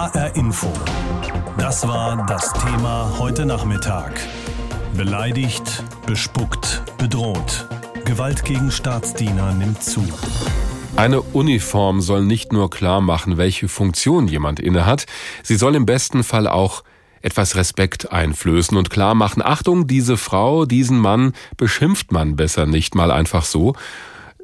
HR Info. Das war das Thema heute Nachmittag. Beleidigt, bespuckt, bedroht. Gewalt gegen Staatsdiener nimmt zu. Eine Uniform soll nicht nur klar machen, welche Funktion jemand innehat, sie soll im besten Fall auch etwas Respekt einflößen und klar machen, Achtung, diese Frau, diesen Mann beschimpft man besser nicht mal einfach so.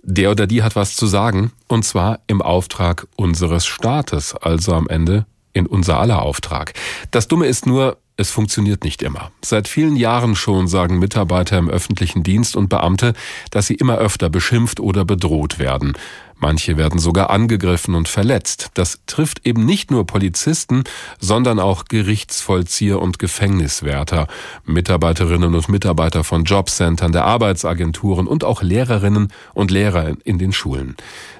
Der oder die hat was zu sagen, und zwar im Auftrag unseres Staates, also am Ende in unser aller Auftrag. Das Dumme ist nur, es funktioniert nicht immer. Seit vielen Jahren schon sagen Mitarbeiter im öffentlichen Dienst und Beamte, dass sie immer öfter beschimpft oder bedroht werden. Manche werden sogar angegriffen und verletzt. Das trifft eben nicht nur Polizisten, sondern auch Gerichtsvollzieher und Gefängniswärter, Mitarbeiterinnen und Mitarbeiter von Jobcentern, der Arbeitsagenturen und auch Lehrerinnen und Lehrer in den Schulen.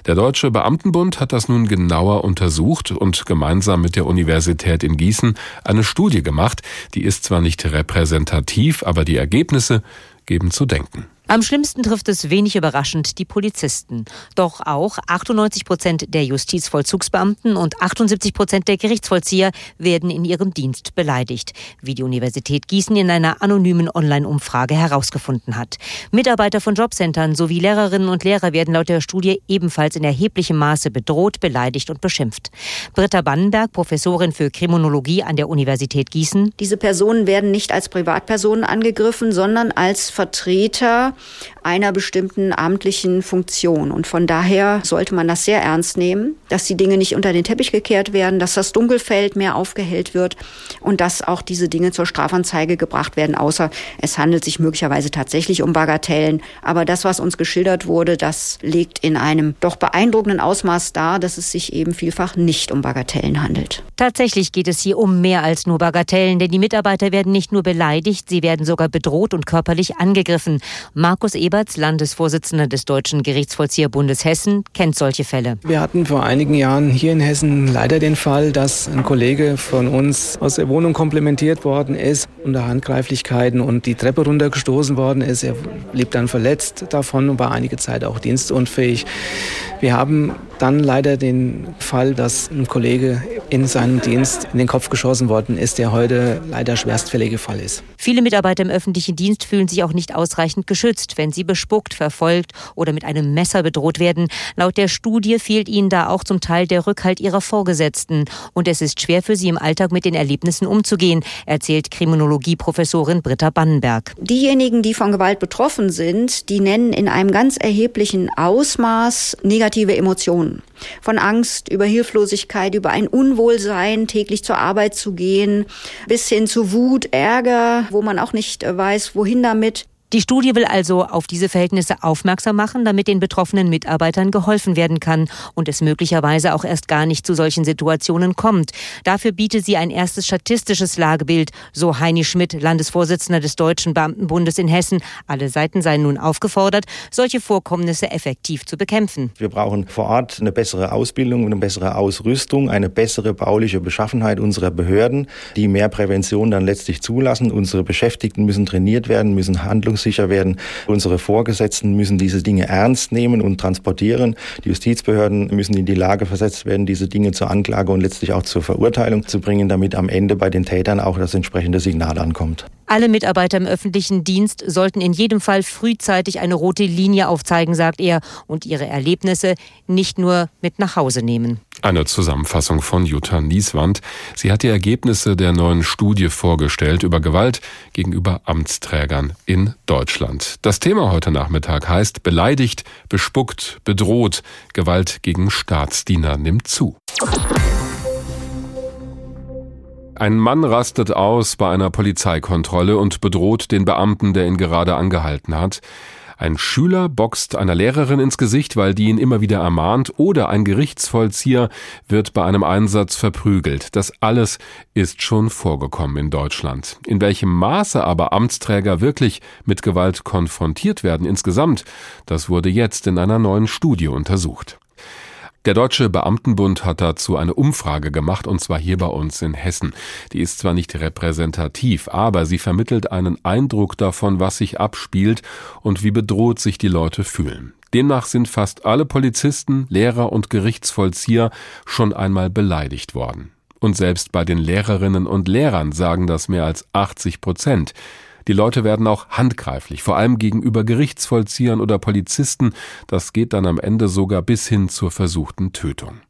Der Deutsche Beamtenbund hat das nun genauer untersucht und gemeinsam mit der Universität in Gießen eine Studie gemacht. Die ist zwar nicht repräsentativ, aber die Ergebnisse geben zu denken. Am schlimmsten trifft es wenig überraschend die Polizisten. Doch auch 98 Prozent der Justizvollzugsbeamten und 78 Prozent der Gerichtsvollzieher werden in ihrem Dienst beleidigt, wie die Universität Gießen in einer anonymen Online-Umfrage herausgefunden hat. Mitarbeiter von Jobcentern sowie Lehrerinnen und Lehrer werden laut der Studie ebenfalls in erheblichem Maße bedroht, beleidigt und beschimpft. Britta Bannenberg, Professorin für Kriminologie an der Universität Gießen. Diese Personen werden nicht als Privatpersonen angegriffen, sondern als Vertreter einer bestimmten amtlichen Funktion. Und von daher sollte man das sehr ernst nehmen, dass die Dinge nicht unter den Teppich gekehrt werden, dass das Dunkelfeld mehr aufgehellt wird und dass auch diese Dinge zur Strafanzeige gebracht werden, außer es handelt sich möglicherweise tatsächlich um Bagatellen. Aber das, was uns geschildert wurde, das legt in einem doch beeindruckenden Ausmaß dar, dass es sich eben vielfach nicht um Bagatellen handelt. Tatsächlich geht es hier um mehr als nur Bagatellen, denn die Mitarbeiter werden nicht nur beleidigt, sie werden sogar bedroht und körperlich angegriffen. Markus Eberts, Landesvorsitzender des Deutschen Gerichtsvollzieherbundes Hessen, kennt solche Fälle. Wir hatten vor einigen Jahren hier in Hessen leider den Fall, dass ein Kollege von uns aus der Wohnung komplimentiert worden ist, unter Handgreiflichkeiten und die Treppe runtergestoßen worden ist. Er blieb dann verletzt davon und war einige Zeit auch dienstunfähig. Wir haben dann leider den Fall, dass ein Kollege in seinem Dienst in den Kopf geschossen worden ist, der heute leider schwerstfällige Fall ist. Viele Mitarbeiter im öffentlichen Dienst fühlen sich auch nicht ausreichend geschützt, wenn sie bespuckt, verfolgt oder mit einem Messer bedroht werden. Laut der Studie fehlt ihnen da auch zum Teil der Rückhalt ihrer Vorgesetzten. Und es ist schwer für sie im Alltag mit den Erlebnissen umzugehen, erzählt Kriminologieprofessorin Britta Bannenberg. Diejenigen, die von Gewalt betroffen sind, die nennen in einem ganz erheblichen Ausmaß negative Emotionen. Von Angst über Hilflosigkeit, über ein Unwohlsein, täglich zur Arbeit zu gehen, bis hin zu Wut, Ärger, wo man auch nicht weiß, wohin damit. Die Studie will also auf diese Verhältnisse aufmerksam machen, damit den betroffenen Mitarbeitern geholfen werden kann und es möglicherweise auch erst gar nicht zu solchen Situationen kommt. Dafür bietet sie ein erstes statistisches Lagebild, so Heini Schmidt, Landesvorsitzender des Deutschen Beamtenbundes in Hessen. Alle Seiten seien nun aufgefordert, solche Vorkommnisse effektiv zu bekämpfen. Wir brauchen vor Ort eine bessere Ausbildung, eine bessere Ausrüstung, eine bessere bauliche Beschaffenheit unserer Behörden, die mehr Prävention dann letztlich zulassen. Unsere Beschäftigten müssen trainiert werden, müssen Handlungs verfassungssicher werden. Unsere Vorgesetzten müssen diese Dinge ernst nehmen und transportieren. Die Justizbehörden müssen in die Lage versetzt werden, diese Dinge zur Anklage und letztlich auch zur Verurteilung zu bringen, damit am Ende bei den Tätern auch das entsprechende Signal ankommt. Alle Mitarbeiter im öffentlichen Dienst sollten in jedem Fall frühzeitig eine rote Linie aufzeigen, sagt er, und ihre Erlebnisse nicht nur mit nach Hause nehmen. Eine Zusammenfassung von Jutta Nieswand. Sie hat die Ergebnisse der neuen Studie vorgestellt über Gewalt gegenüber Amtsträgern in Deutschland. Das Thema heute Nachmittag heißt beleidigt, bespuckt, bedroht. Gewalt gegen Staatsdiener nimmt zu. Ein Mann rastet aus bei einer Polizeikontrolle und bedroht den Beamten, der ihn gerade angehalten hat. Ein Schüler boxt einer Lehrerin ins Gesicht, weil die ihn immer wieder ermahnt, oder ein Gerichtsvollzieher wird bei einem Einsatz verprügelt. Das alles ist schon vorgekommen in Deutschland. In welchem Maße aber Amtsträger wirklich mit Gewalt konfrontiert werden insgesamt, das wurde jetzt in einer neuen Studie untersucht. Der Deutsche Beamtenbund hat dazu eine Umfrage gemacht, und zwar hier bei uns in Hessen. Die ist zwar nicht repräsentativ, aber sie vermittelt einen Eindruck davon, was sich abspielt und wie bedroht sich die Leute fühlen. Demnach sind fast alle Polizisten, Lehrer und Gerichtsvollzieher schon einmal beleidigt worden. Und selbst bei den Lehrerinnen und Lehrern sagen das mehr als 80 Prozent. Die Leute werden auch handgreiflich, vor allem gegenüber Gerichtsvollziehern oder Polizisten. Das geht dann am Ende sogar bis hin zur versuchten Tötung.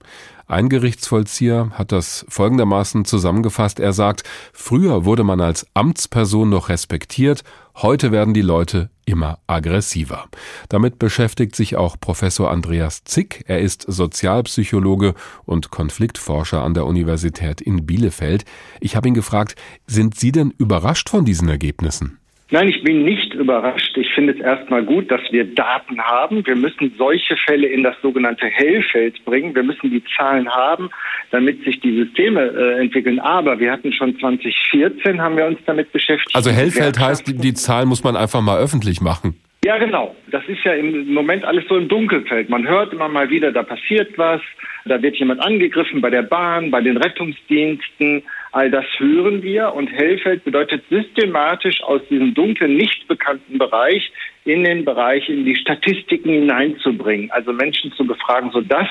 Ein Gerichtsvollzieher hat das folgendermaßen zusammengefasst. Er sagt, früher wurde man als Amtsperson noch respektiert, heute werden die Leute immer aggressiver. Damit beschäftigt sich auch Professor Andreas Zick. Er ist Sozialpsychologe und Konfliktforscher an der Universität in Bielefeld. Ich habe ihn gefragt, sind Sie denn überrascht von diesen Ergebnissen? Nein, ich bin nicht überrascht. Ich finde es erstmal gut, dass wir Daten haben. Wir müssen solche Fälle in das sogenannte Hellfeld bringen. Wir müssen die Zahlen haben, damit sich die Systeme äh, entwickeln. Aber wir hatten schon 2014, haben wir uns damit beschäftigt. Also Hellfeld heißt, die, die Zahlen muss man einfach mal öffentlich machen. Ja, genau. Das ist ja im Moment alles so im Dunkelfeld. Man hört immer mal wieder, da passiert was, da wird jemand angegriffen bei der Bahn, bei den Rettungsdiensten. All das hören wir und Hellfeld bedeutet systematisch aus diesem dunklen, nicht bekannten Bereich in den Bereich, in die Statistiken hineinzubringen. Also Menschen zu befragen, so dass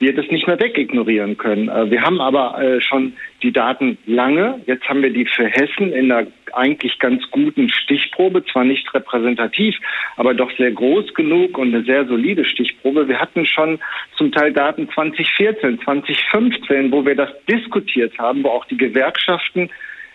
wir das nicht mehr wegignorieren können. Äh, wir haben aber äh, schon die Daten lange. Jetzt haben wir die für Hessen in einer eigentlich ganz guten Stichprobe, zwar nicht repräsentativ, aber doch sehr groß genug und eine sehr solide Stichprobe. Wir hatten schon zum Teil Daten 2014, 2015, wo wir das diskutiert haben, wo auch die Gewerkschaften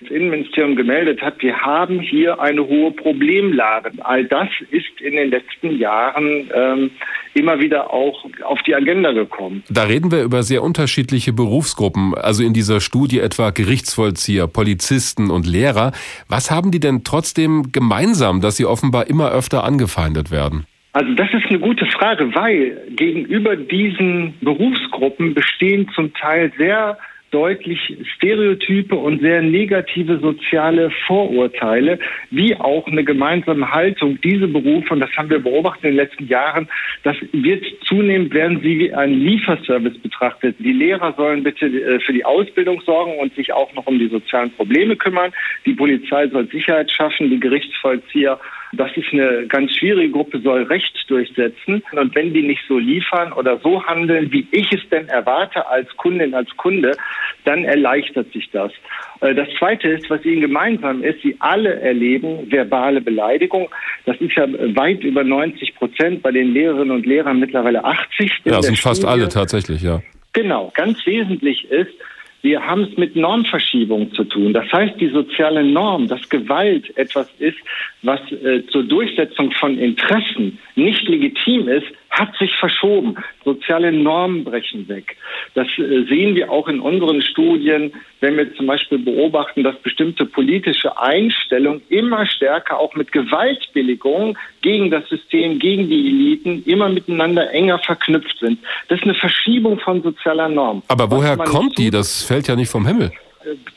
das Innenministerium gemeldet hat, wir haben hier eine hohe Problemlage. All das ist in den letzten Jahren ähm, immer wieder auch auf die Agenda gekommen. Da reden wir über sehr unterschiedliche Berufsgruppen, also in dieser Studie etwa Gerichtsvollzieher, Polizisten und Lehrer. Was haben die denn trotzdem gemeinsam, dass sie offenbar immer öfter angefeindet werden? Also das ist eine gute Frage, weil gegenüber diesen Berufsgruppen bestehen zum Teil sehr deutlich Stereotype und sehr negative soziale Vorurteile, wie auch eine gemeinsame Haltung. Diese Berufe, und das haben wir beobachtet in den letzten Jahren, das wird zunehmend werden sie wie ein Lieferservice betrachtet. Die Lehrer sollen bitte äh, für die Ausbildung sorgen und sich auch noch um die sozialen Probleme kümmern. Die Polizei soll Sicherheit schaffen, die Gerichtsvollzieher das ist eine ganz schwierige Gruppe, soll Recht durchsetzen. Und wenn die nicht so liefern oder so handeln, wie ich es denn erwarte als Kundin, als Kunde, dann erleichtert sich das. Äh, das Zweite ist, was ihnen gemeinsam ist, sie alle erleben verbale Beleidigung. Das ist ja weit über 90 Prozent, bei den Lehrerinnen und Lehrern mittlerweile 80. Ja, sind fast alle tatsächlich, ja. Genau, ganz wesentlich ist, wir haben es mit Normverschiebung zu tun. Das heißt, die soziale Norm, dass Gewalt etwas ist, was äh, zur Durchsetzung von Interessen nicht legitim ist, hat sich verschoben. Soziale Normen brechen weg. Das äh, sehen wir auch in unseren Studien, wenn wir zum Beispiel beobachten, dass bestimmte politische Einstellungen immer stärker auch mit Gewaltbilligung gegen das System, gegen die Eliten immer miteinander enger verknüpft sind. Das ist eine Verschiebung von sozialer Norm. Aber woher kommt die? Das fällt ja nicht vom Himmel.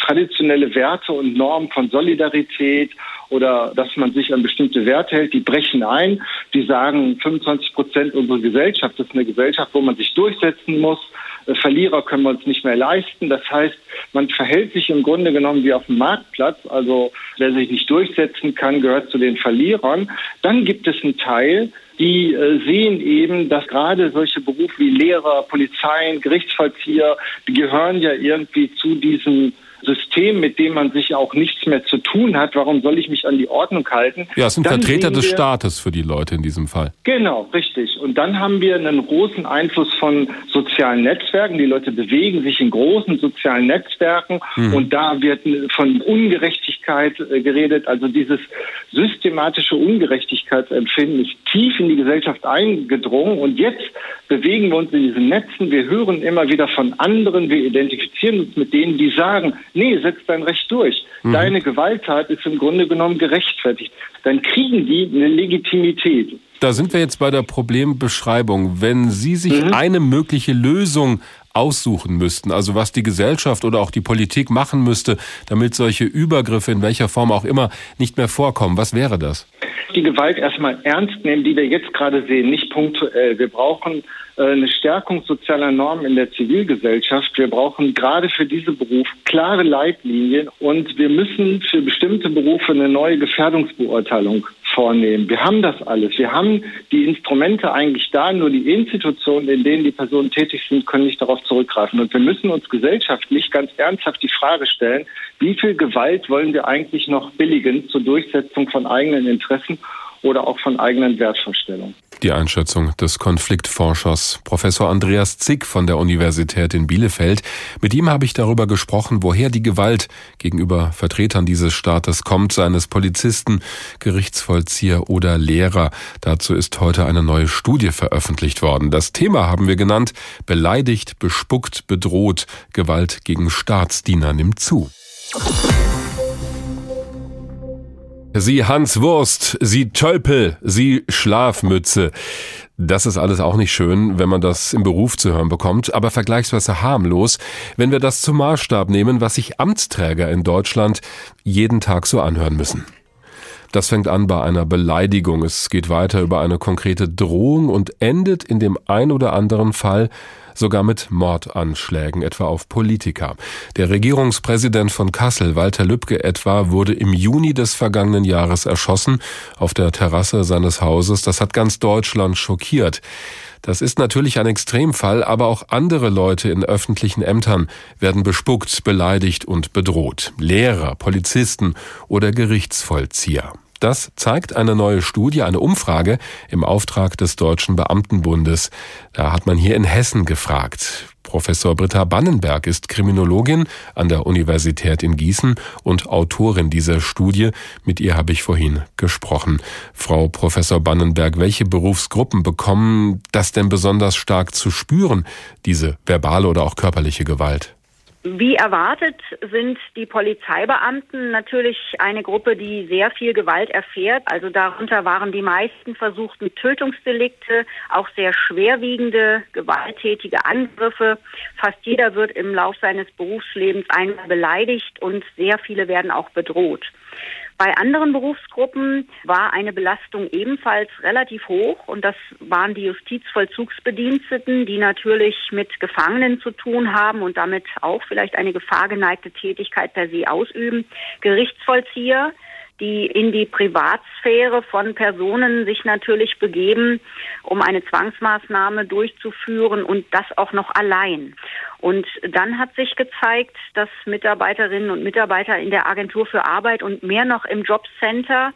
Traditionelle Werte und Normen von Solidarität oder dass man sich an bestimmte Werte hält, die brechen ein. Die sagen, 25 Prozent unserer Gesellschaft ist eine Gesellschaft, wo man sich durchsetzen muss. Äh, Verlierer können wir uns nicht mehr leisten. Das heißt, man verhält sich im Grunde genommen wie auf dem Marktplatz. Also wer sich nicht durchsetzen kann, gehört zu den Verlierern. Dann gibt es einen Teil, die äh, sehen eben, dass gerade solche Berufe wie Lehrer, Polizeien, Gerichtsvollzieher, die gehören ja irgendwie zu diesem System, mit dem man sich auch nichts mehr zu tun hat. Warum soll ich mich an die Ordnung halten? Ja, es sind dann Vertreter des Staates für die Leute in diesem Fall. Genau, richtig. Und dann haben wir einen großen Einfluss von sozialen Netzwerken. Die Leute bewegen sich in großen sozialen Netzwerken mhm. und da wird von Ungerechtigkeit äh, geredet. Also dieses systematische Ungerechtigkeitsempfinden ist tief in die Gesellschaft eingedrungen und jetzt bewegen wir uns in diesen Netzen. Wir hören immer wieder von anderen, wir identifizieren uns mit denen, die sagen, nee, setz dein Recht durch. Mhm. Deine Gewalttat ist im Grunde genommen gerechtfertigt. Dann kriegen die eine Legitimität. Da sind wir jetzt bei der Problembeschreibung. Wenn Sie sich mhm. eine mögliche Lösung aussuchen müssten, also was die Gesellschaft oder auch die Politik machen müsste, damit solche Übergriffe in welcher Form auch immer nicht mehr vorkommen, was wäre das? Die Gewalt erstmal ernst nehmen, die wir jetzt gerade sehen, nicht punktuell. Wir brauchen eine Stärkung sozialer Normen in der Zivilgesellschaft. Wir brauchen gerade für diese Berufe klare Leitlinien und wir müssen für bestimmte Berufe eine neue Gefährdungsbeurteilung vornehmen. Wir haben das alles. Wir haben die Instrumente eigentlich da, nur die Institutionen, in denen die Personen tätig sind, können nicht darauf zurückgreifen. Und wir müssen uns gesellschaftlich ganz ernsthaft die Frage stellen, wie viel Gewalt wollen wir eigentlich noch billigen zur Durchsetzung von eigenen Interessen oder auch von eigenen Wertvorstellungen. Die Einschätzung des Konfliktforschers Professor Andreas Zick von der Universität in Bielefeld. Mit ihm habe ich darüber gesprochen, woher die Gewalt gegenüber Vertretern dieses Staates kommt, seines Polizisten, Gerichtsvollzieher oder Lehrer. Dazu ist heute eine neue Studie veröffentlicht worden. Das Thema haben wir genannt, beleidigt, bespuckt, bedroht, Gewalt gegen Staatsdiener nimmt zu. Sie Hans Wurst, Sie Tölpel, Sie Schlafmütze. Das ist alles auch nicht schön, wenn man das im Beruf zu hören bekommt, aber vergleichsweise harmlos, wenn wir das zum Maßstab nehmen, was sich Amtsträger in Deutschland jeden Tag so anhören müssen. Das fängt an bei einer Beleidigung, es geht weiter über eine konkrete Drohung und endet in dem ein oder anderen Fall sogar mit Mordanschlägen, etwa auf Politiker. Der Regierungspräsident von Kassel, Walter Lübcke etwa, wurde im Juni des vergangenen Jahres erschossen auf der Terrasse seines Hauses. Das hat ganz Deutschland schockiert. Das ist natürlich ein Extremfall, aber auch andere Leute in öffentlichen Ämtern werden bespuckt, beleidigt und bedroht. Lehrer, Polizisten oder Gerichtsvollzieher. Das zeigt eine neue Studie, eine Umfrage im Auftrag des Deutschen Beamtenbundes. Da hat man hier in Hessen gefragt. Professor Britta Bannenberg ist Kriminologin an der Universität in Gießen und Autorin dieser Studie. Mit ihr habe ich vorhin gesprochen. Frau Professor Bannenberg, welche Berufsgruppen bekommen das denn besonders stark zu spüren, diese verbale oder auch körperliche Gewalt? Wie erwartet sind die Polizeibeamten natürlich eine Gruppe, die sehr viel Gewalt erfährt. Also darunter waren die meisten versuchten Tötungsdelikte, auch sehr schwerwiegende, gewalttätige Angriffe. Fast jeder wird im Lauf seines Berufslebens einmal beleidigt und sehr viele werden auch bedroht. Bei anderen Berufsgruppen war eine Belastung ebenfalls relativ hoch und das waren die Justizvollzugsbediensteten, die natürlich mit Gefangenen zu tun haben und damit auch vielleicht eine gefahrgeneigte Tätigkeit per se ausüben. Gerichtsvollzieher, die in die Privatsphäre von Personen sich natürlich begeben, um eine Zwangsmaßnahme durchzuführen und das auch noch allein. Und dann hat sich gezeigt, dass Mitarbeiterinnen und Mitarbeiter in der Agentur für Arbeit und mehr noch im Jobcenter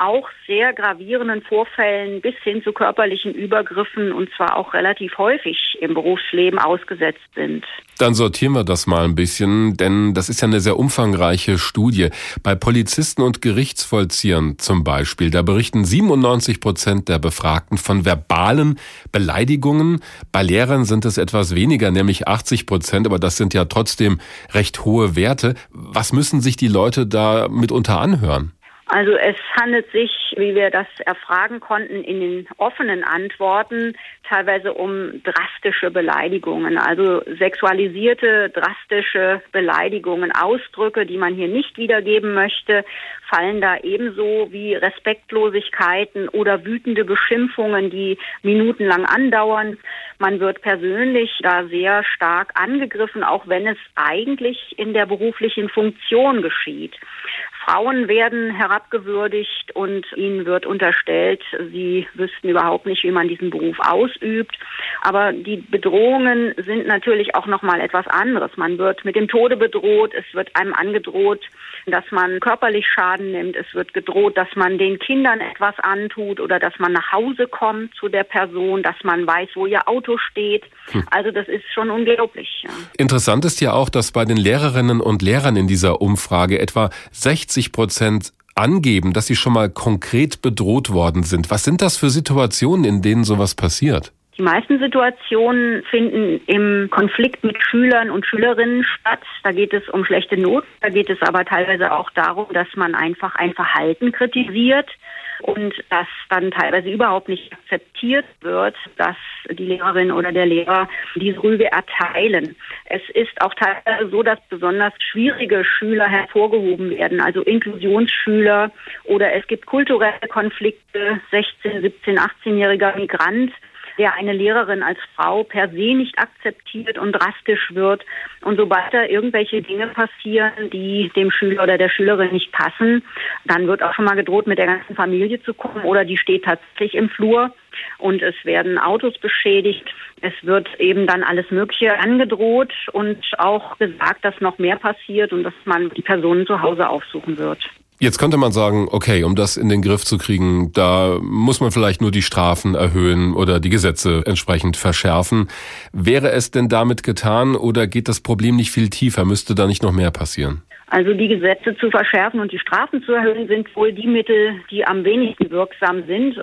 auch sehr gravierenden Vorfällen bis hin zu körperlichen Übergriffen und zwar auch relativ häufig im Berufsleben ausgesetzt sind. Dann sortieren wir das mal ein bisschen, denn das ist ja eine sehr umfangreiche Studie. Bei Polizisten und Gerichtsvollziehern zum Beispiel, da berichten 97 Prozent der Befragten von verbalen Beleidigungen. Bei Lehrern sind es etwas weniger, nämlich 80 Prozent, aber das sind ja trotzdem recht hohe Werte. Was müssen sich die Leute da mitunter anhören? Also es handelt sich, wie wir das erfragen konnten, in den offenen Antworten teilweise um drastische Beleidigungen, also sexualisierte, drastische Beleidigungen, Ausdrücke, die man hier nicht wiedergeben möchte, fallen da ebenso wie Respektlosigkeiten oder wütende Beschimpfungen, die minutenlang andauern. Man wird persönlich da sehr stark angegriffen, auch wenn es eigentlich in der beruflichen Funktion geschieht. Frauen werden herabgewürdigt und ihnen wird unterstellt, sie wüssten überhaupt nicht, wie man diesen Beruf ausübt. Aber die Bedrohungen sind natürlich auch noch mal etwas anderes. Man wird mit dem Tode bedroht, es wird einem angedroht, dass man körperlich Schaden nimmt, es wird gedroht, dass man den Kindern etwas antut oder dass man nach Hause kommt zu der Person, dass man weiß, wo ihr Auto steht. Hm. Also das ist schon unglaublich. Ja. Interessant ist ja auch, dass bei den Lehrerinnen und Lehrern in dieser Umfrage etwa 60 Prozent angeben, dass sie schon mal konkret bedroht worden sind. Was sind das für Situationen, in denen sowas passiert? Die meisten Situationen finden im Konflikt mit Schülern und Schülerinnen statt. Da geht es um schlechte Not. Da geht es aber teilweise auch darum, dass man einfach ein Verhalten kritisiert und das dann teilweise überhaupt nicht akzeptiert wird, dass die Lehrerin oder der Lehrer diese Rüge erteilen. Es ist auch teilweise so, dass besonders schwierige Schüler hervorgehoben werden, also Inklusionsschüler oder es gibt kulturelle Konflikte, 16, 17, 18-jähriger Migrant der eine Lehrerin als Frau per se nicht akzeptiert und drastisch wird. Und sobald da irgendwelche Dinge passieren, die dem Schüler oder der Schülerin nicht passen, dann wird auch schon mal gedroht, mit der ganzen Familie zu kommen oder die steht tatsächlich im Flur und es werden Autos beschädigt. Es wird eben dann alles Mögliche angedroht und auch gesagt, dass noch mehr passiert und dass man die Personen zu Hause aufsuchen wird. Jetzt könnte man sagen, okay, um das in den Griff zu kriegen, da muss man vielleicht nur die Strafen erhöhen oder die Gesetze entsprechend verschärfen. Wäre es denn damit getan oder geht das Problem nicht viel tiefer? Müsste da nicht noch mehr passieren? Also die Gesetze zu verschärfen und die Strafen zu erhöhen sind wohl die Mittel, die am wenigsten wirksam sind.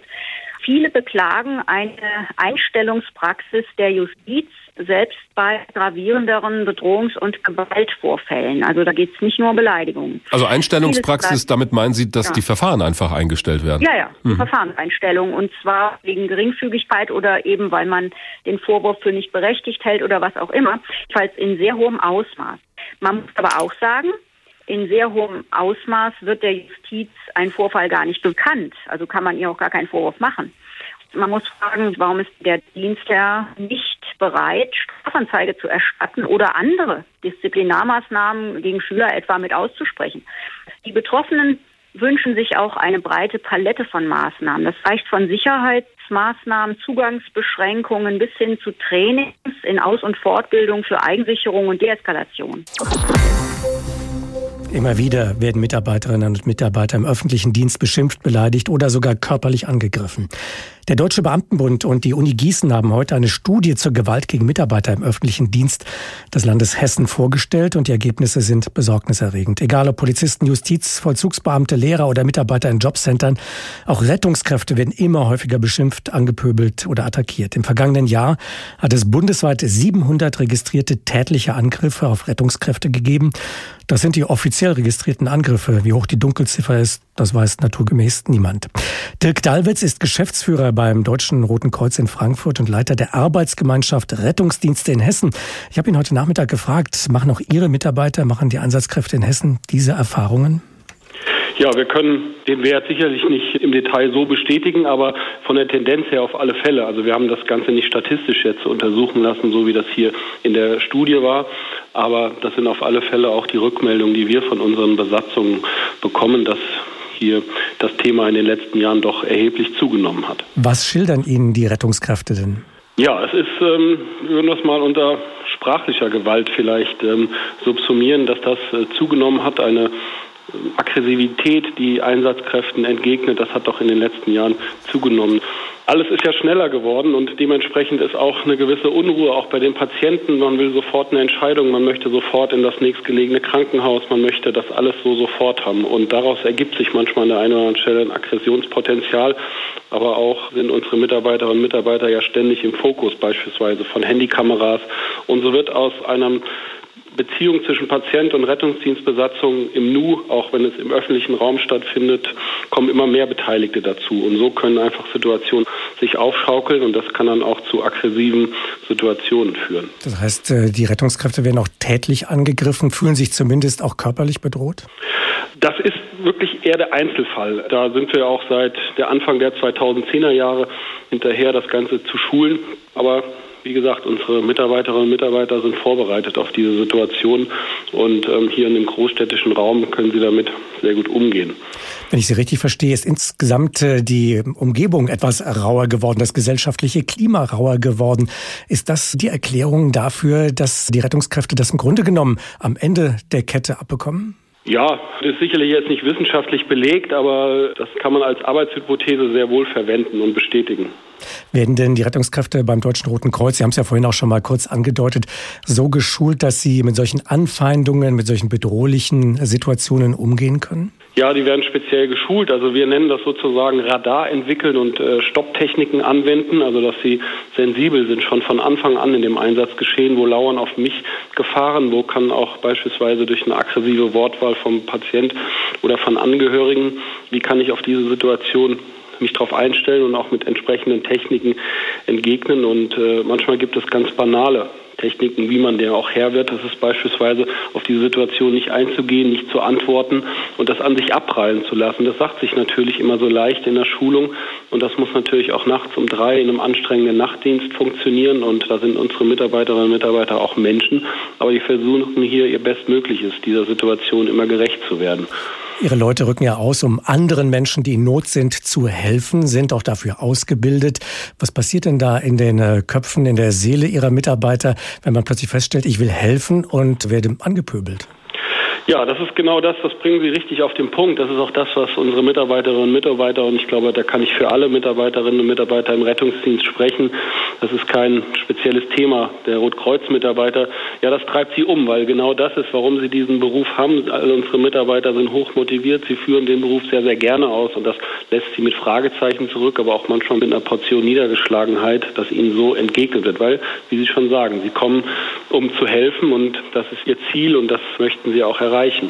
Viele beklagen eine Einstellungspraxis der Justiz, selbst bei gravierenderen Bedrohungs- und Gewaltvorfällen. Also da geht es nicht nur um Beleidigungen. Also Einstellungspraxis, damit meinen Sie, dass ja. die Verfahren einfach eingestellt werden? Ja, ja, mhm. Verfahrenseinstellung. Und zwar wegen Geringfügigkeit oder eben, weil man den Vorwurf für nicht berechtigt hält oder was auch immer. Falls in sehr hohem Ausmaß. Man muss aber auch sagen, in sehr hohem Ausmaß wird der Justiz ein Vorfall gar nicht bekannt. Also kann man ihr auch gar keinen Vorwurf machen. Man muss fragen, warum ist der Dienstherr nicht bereit, Strafanzeige zu erstatten oder andere Disziplinarmaßnahmen gegen Schüler etwa mit auszusprechen. Die Betroffenen wünschen sich auch eine breite Palette von Maßnahmen. Das reicht von Sicherheitsmaßnahmen, Zugangsbeschränkungen bis hin zu Trainings in Aus- und Fortbildung für Eigensicherung und Deeskalation. Immer wieder werden Mitarbeiterinnen und Mitarbeiter im öffentlichen Dienst beschimpft, beleidigt oder sogar körperlich angegriffen. Der Deutsche Beamtenbund und die Uni Gießen haben heute eine Studie zur Gewalt gegen Mitarbeiter im öffentlichen Dienst des Landes Hessen vorgestellt und die Ergebnisse sind besorgniserregend. Egal ob Polizisten, Justiz, Vollzugsbeamte, Lehrer oder Mitarbeiter in Jobcentern, auch Rettungskräfte werden immer häufiger beschimpft, angepöbelt oder attackiert. Im vergangenen Jahr hat es bundesweit 700 registrierte tätliche Angriffe auf Rettungskräfte gegeben. Das sind die offiziell registrierten Angriffe. Wie hoch die Dunkelziffer ist, das weiß naturgemäß niemand. Dirk Dalwitz ist Geschäftsführer beim Deutschen Roten Kreuz in Frankfurt und Leiter der Arbeitsgemeinschaft Rettungsdienste in Hessen. Ich habe ihn heute Nachmittag gefragt, machen auch Ihre Mitarbeiter, machen die Einsatzkräfte in Hessen diese Erfahrungen? Ja, wir können den Wert sicherlich nicht im Detail so bestätigen, aber von der Tendenz her auf alle Fälle. Also wir haben das Ganze nicht statistisch jetzt untersuchen lassen, so wie das hier in der Studie war. Aber das sind auf alle Fälle auch die Rückmeldungen, die wir von unseren Besatzungen bekommen, dass hier das Thema in den letzten Jahren doch erheblich zugenommen hat. Was schildern Ihnen die Rettungskräfte denn? Ja, es ist, ähm, wir würden das mal unter sprachlicher Gewalt vielleicht ähm, subsumieren, dass das äh, zugenommen hat, eine Aggressivität, die Einsatzkräften entgegnet, das hat doch in den letzten Jahren zugenommen. Alles ist ja schneller geworden und dementsprechend ist auch eine gewisse Unruhe auch bei den Patienten. Man will sofort eine Entscheidung, man möchte sofort in das nächstgelegene Krankenhaus, man möchte das alles so sofort haben. Und daraus ergibt sich manchmal an der einen oder anderen Stelle ein Aggressionspotenzial. Aber auch sind unsere Mitarbeiterinnen und Mitarbeiter ja ständig im Fokus, beispielsweise von Handykameras. Und so wird aus einem Beziehung zwischen Patient und Rettungsdienstbesatzung im Nu, auch wenn es im öffentlichen Raum stattfindet, kommen immer mehr Beteiligte dazu. Und so können einfach Situationen sich aufschaukeln und das kann dann auch zu aggressiven Situationen führen. Das heißt, äh, die Rettungskräfte werden auch tätlich angegriffen, fühlen sich zumindest auch körperlich bedroht? Das ist wirklich eher der Einzelfall. Da sind wir auch seit der Anfang der 2010er Jahre hinterher, das Ganze zu schulen. Aber wie gesagt, unsere Mitarbeiterinnen und Mitarbeiter sind vorbereitet auf diese Situation und ähm, hier in dem großstädtischen Raum können sie damit sehr gut umgehen. Wenn ich Sie richtig verstehe, ist insgesamt äh, die Umgebung etwas rauer geworden, das gesellschaftliche Klima rauer geworden. Ist das die Erklärung dafür, dass die Rettungskräfte das im Grunde genommen am Ende der Kette abbekommen? Ja, das ist sicherlich jetzt nicht wissenschaftlich belegt, aber das kann man als Arbeitshypothese sehr wohl verwenden und bestätigen. Werden denn die Rettungskräfte beim Deutschen Roten Kreuz, Sie haben es ja vorhin auch schon mal kurz angedeutet, so geschult, dass sie mit solchen Anfeindungen, mit solchen bedrohlichen Situationen umgehen können? Ja, die werden speziell geschult. Also wir nennen das sozusagen Radar entwickeln und äh, Stopptechniken anwenden, also dass sie sensibel sind schon von Anfang an in dem Einsatz geschehen, wo lauern auf mich Gefahren, wo kann auch beispielsweise durch eine aggressive Wortwahl vom Patient oder von Angehörigen, wie kann ich auf diese Situation mich darauf einstellen und auch mit entsprechenden Techniken entgegnen. Und äh, manchmal gibt es ganz banale Techniken, wie man der auch Herr wird. Das ist beispielsweise auf diese Situation nicht einzugehen, nicht zu antworten und das an sich abprallen zu lassen. Das sagt sich natürlich immer so leicht in der Schulung und das muss natürlich auch nachts um drei in einem anstrengenden Nachtdienst funktionieren und da sind unsere Mitarbeiterinnen und Mitarbeiter auch Menschen, aber die versuchen hier ihr Bestmögliches, dieser Situation immer gerecht zu werden. Ihre Leute rücken ja aus, um anderen Menschen, die in Not sind, zu helfen, sind auch dafür ausgebildet. Was passiert denn da in den äh, Köpfen, in der Seele Ihrer Mitarbeiter, wenn man plötzlich feststellt, ich will helfen und werde angepöbelt? Ja, das ist genau das, das bringen Sie richtig auf den Punkt. Das ist auch das, was unsere Mitarbeiterinnen und Mitarbeiter, und ich glaube, da kann ich für alle Mitarbeiterinnen und Mitarbeiter im Rettungsdienst sprechen. Das ist kein spezielles Thema der Rotkreuz-Mitarbeiter. Ja, das treibt sie um, weil genau das ist, warum sie diesen Beruf haben. Alle unsere Mitarbeiter sind hoch motiviert. Sie führen den Beruf sehr, sehr gerne aus und das lässt sie mit Fragezeichen zurück, aber auch manchmal mit einer Portion Niedergeschlagenheit, dass ihnen so entgegnet wird. Weil, wie Sie schon sagen, sie kommen, um zu helfen und das ist ihr Ziel und das möchten sie auch erreichen erreichen.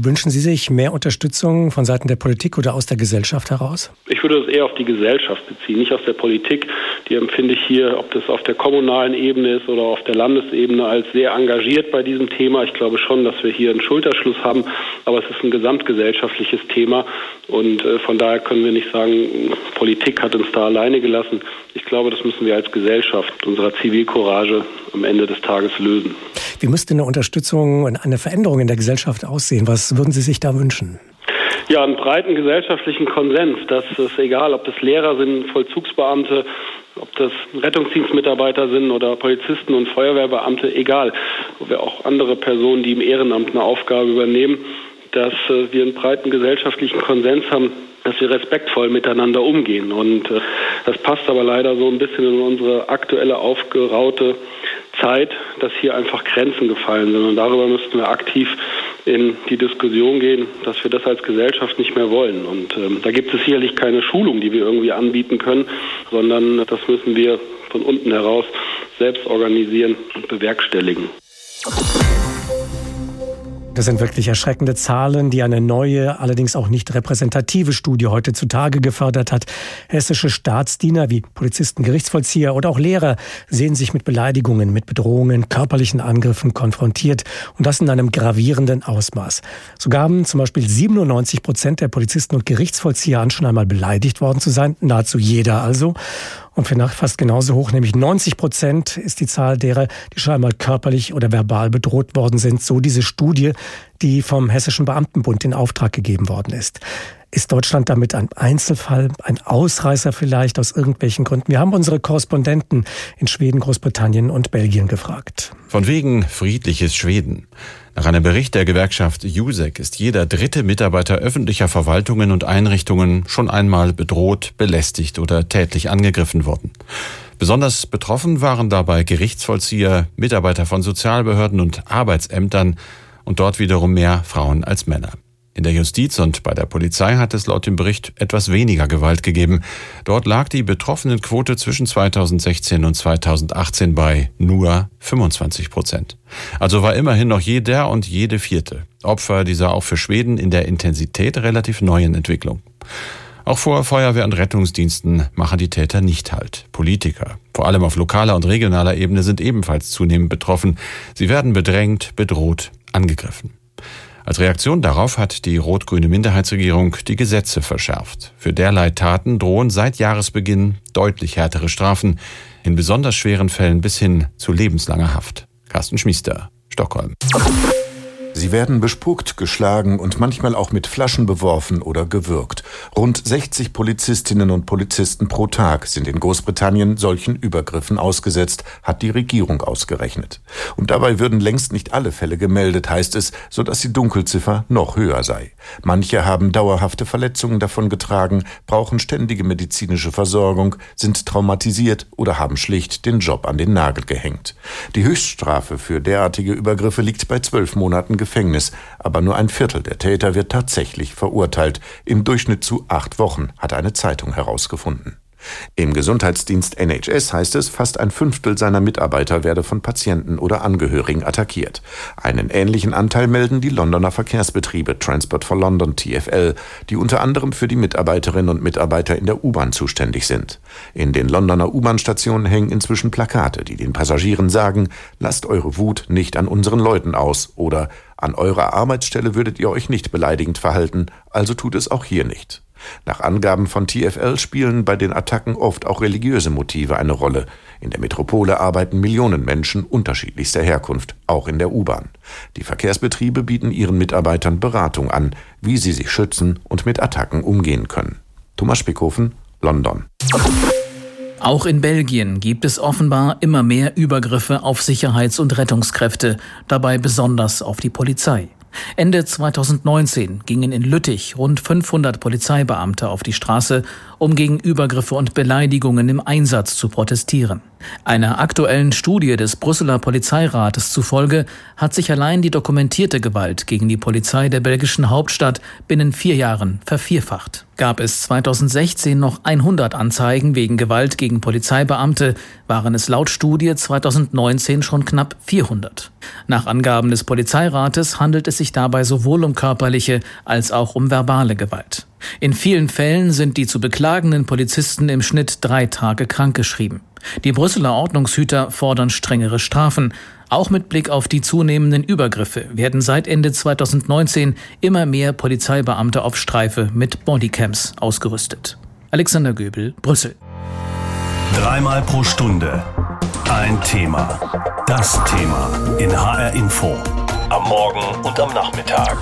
Wünschen Sie sich mehr Unterstützung von Seiten der Politik oder aus der Gesellschaft heraus? Ich würde es eher auf die Gesellschaft beziehen, nicht aus der Politik. Die empfinde ich hier, ob das auf der kommunalen Ebene ist oder auf der Landesebene, als sehr engagiert bei diesem Thema. Ich glaube schon, dass wir hier einen Schulterschluss haben, aber es ist ein gesamtgesellschaftliches Thema und äh, von daher können wir nicht sagen, Politik hat uns da alleine gelassen. Ich glaube, das müssen wir als Gesellschaft unserer Zivilcourage am Ende des Tages lösen. Wie müsste eine Unterstützung und eine Veränderung in der Gesellschaft aussehen? Was würden Sie sich da wünschen? Ja, einen breiten gesellschaftlichen Konsens, dass es egal, ob das Lehrer sind, Vollzugsbeamte, ob das Rettungsdienstmitarbeiter sind oder Polizisten und Feuerwehrbeamte, egal, oder auch andere Personen, die im Ehrenamt eine Aufgabe übernehmen, dass äh, wir einen breiten gesellschaftlichen Konsens haben, dass wir respektvoll miteinander umgehen. Und äh, das passt aber leider so ein bisschen in unsere aktuelle aufgeraute Zeit, dass hier einfach Grenzen gefallen sind. Und darüber müssten wir aktiv in die Diskussion gehen, dass wir das als Gesellschaft nicht mehr wollen. Und ähm, da gibt es sicherlich keine Schulung, die wir irgendwie anbieten können, sondern das müssen wir von unten heraus selbst organisieren und bewerkstelligen. Das sind wirklich erschreckende Zahlen, die eine neue, allerdings auch nicht repräsentative Studie heute zutage gefördert hat. Hessische Staatsdiener wie Polizisten, Gerichtsvollzieher oder auch Lehrer sehen sich mit Beleidigungen, mit Bedrohungen, körperlichen Angriffen konfrontiert und das in einem gravierenden Ausmaß. So gaben zum Beispiel 97 Prozent der Polizisten und Gerichtsvollzieher an, schon einmal beleidigt worden zu sein, nahezu jeder also. Und für fast genauso hoch, nämlich 90 Prozent ist die Zahl derer, die schon einmal körperlich oder verbal bedroht worden sind. So diese Studie, die vom Hessischen Beamtenbund in Auftrag gegeben worden ist. Ist Deutschland damit ein Einzelfall, ein Ausreißer vielleicht aus irgendwelchen Gründen? Wir haben unsere Korrespondenten in Schweden, Großbritannien und Belgien gefragt. Von wegen friedliches Schweden. Nach einem Bericht der Gewerkschaft JUSEC ist jeder dritte Mitarbeiter öffentlicher Verwaltungen und Einrichtungen schon einmal bedroht, belästigt oder tätlich angegriffen worden. Besonders betroffen waren dabei Gerichtsvollzieher, Mitarbeiter von Sozialbehörden und Arbeitsämtern und dort wiederum mehr Frauen als Männer. In der Justiz und bei der Polizei hat es laut dem Bericht etwas weniger Gewalt gegeben. Dort lag die Betroffenenquote zwischen 2016 und 2018 bei nur 25 Prozent. Also war immerhin noch jeder und jede vierte Opfer dieser auch für Schweden in der Intensität relativ neuen Entwicklung. Auch vor Feuerwehr- und Rettungsdiensten machen die Täter nicht Halt. Politiker, vor allem auf lokaler und regionaler Ebene, sind ebenfalls zunehmend betroffen. Sie werden bedrängt, bedroht, angegriffen. Als Reaktion darauf hat die rot-grüne Minderheitsregierung die Gesetze verschärft. Für derlei Taten drohen seit Jahresbeginn deutlich härtere Strafen, in besonders schweren Fällen bis hin zu lebenslanger Haft. Carsten Schmiester, Stockholm. Sie werden bespuckt, geschlagen und manchmal auch mit Flaschen beworfen oder gewürgt. Rund 60 Polizistinnen und Polizisten pro Tag sind in Großbritannien solchen Übergriffen ausgesetzt, hat die Regierung ausgerechnet. Und dabei würden längst nicht alle Fälle gemeldet, heißt es, so dass die Dunkelziffer noch höher sei. Manche haben dauerhafte Verletzungen davongetragen, brauchen ständige medizinische Versorgung, sind traumatisiert oder haben schlicht den Job an den Nagel gehängt. Die Höchststrafe für derartige Übergriffe liegt bei zwölf Monaten Gefängnis, aber nur ein Viertel der Täter wird tatsächlich verurteilt, im Durchschnitt zu acht Wochen, hat eine Zeitung herausgefunden. Im Gesundheitsdienst NHS heißt es, fast ein Fünftel seiner Mitarbeiter werde von Patienten oder Angehörigen attackiert. Einen ähnlichen Anteil melden die Londoner Verkehrsbetriebe Transport for London TFL, die unter anderem für die Mitarbeiterinnen und Mitarbeiter in der U-Bahn zuständig sind. In den Londoner U-Bahn-Stationen hängen inzwischen Plakate, die den Passagieren sagen, lasst eure Wut nicht an unseren Leuten aus oder an eurer Arbeitsstelle würdet ihr euch nicht beleidigend verhalten, also tut es auch hier nicht. Nach Angaben von TFL spielen bei den Attacken oft auch religiöse Motive eine Rolle. In der Metropole arbeiten Millionen Menschen unterschiedlichster Herkunft, auch in der U-Bahn. Die Verkehrsbetriebe bieten ihren Mitarbeitern Beratung an, wie sie sich schützen und mit Attacken umgehen können. Thomas Spickhofen, London. Auch in Belgien gibt es offenbar immer mehr Übergriffe auf Sicherheits- und Rettungskräfte, dabei besonders auf die Polizei. Ende 2019 gingen in Lüttich rund 500 Polizeibeamte auf die Straße, um gegen Übergriffe und Beleidigungen im Einsatz zu protestieren. Einer aktuellen Studie des Brüsseler Polizeirates zufolge hat sich allein die dokumentierte Gewalt gegen die Polizei der belgischen Hauptstadt binnen vier Jahren vervierfacht. Gab es 2016 noch 100 Anzeigen wegen Gewalt gegen Polizeibeamte, waren es laut Studie 2019 schon knapp 400. Nach Angaben des Polizeirates handelt es sich dabei sowohl um körperliche als auch um verbale Gewalt. In vielen Fällen sind die zu beklagenden Polizisten im Schnitt drei Tage krankgeschrieben. Die Brüsseler Ordnungshüter fordern strengere Strafen. Auch mit Blick auf die zunehmenden Übergriffe werden seit Ende 2019 immer mehr Polizeibeamte auf Streife mit Bodycams ausgerüstet. Alexander Göbel, Brüssel. Dreimal pro Stunde ein Thema. Das Thema in HR Info. Am Morgen und am Nachmittag.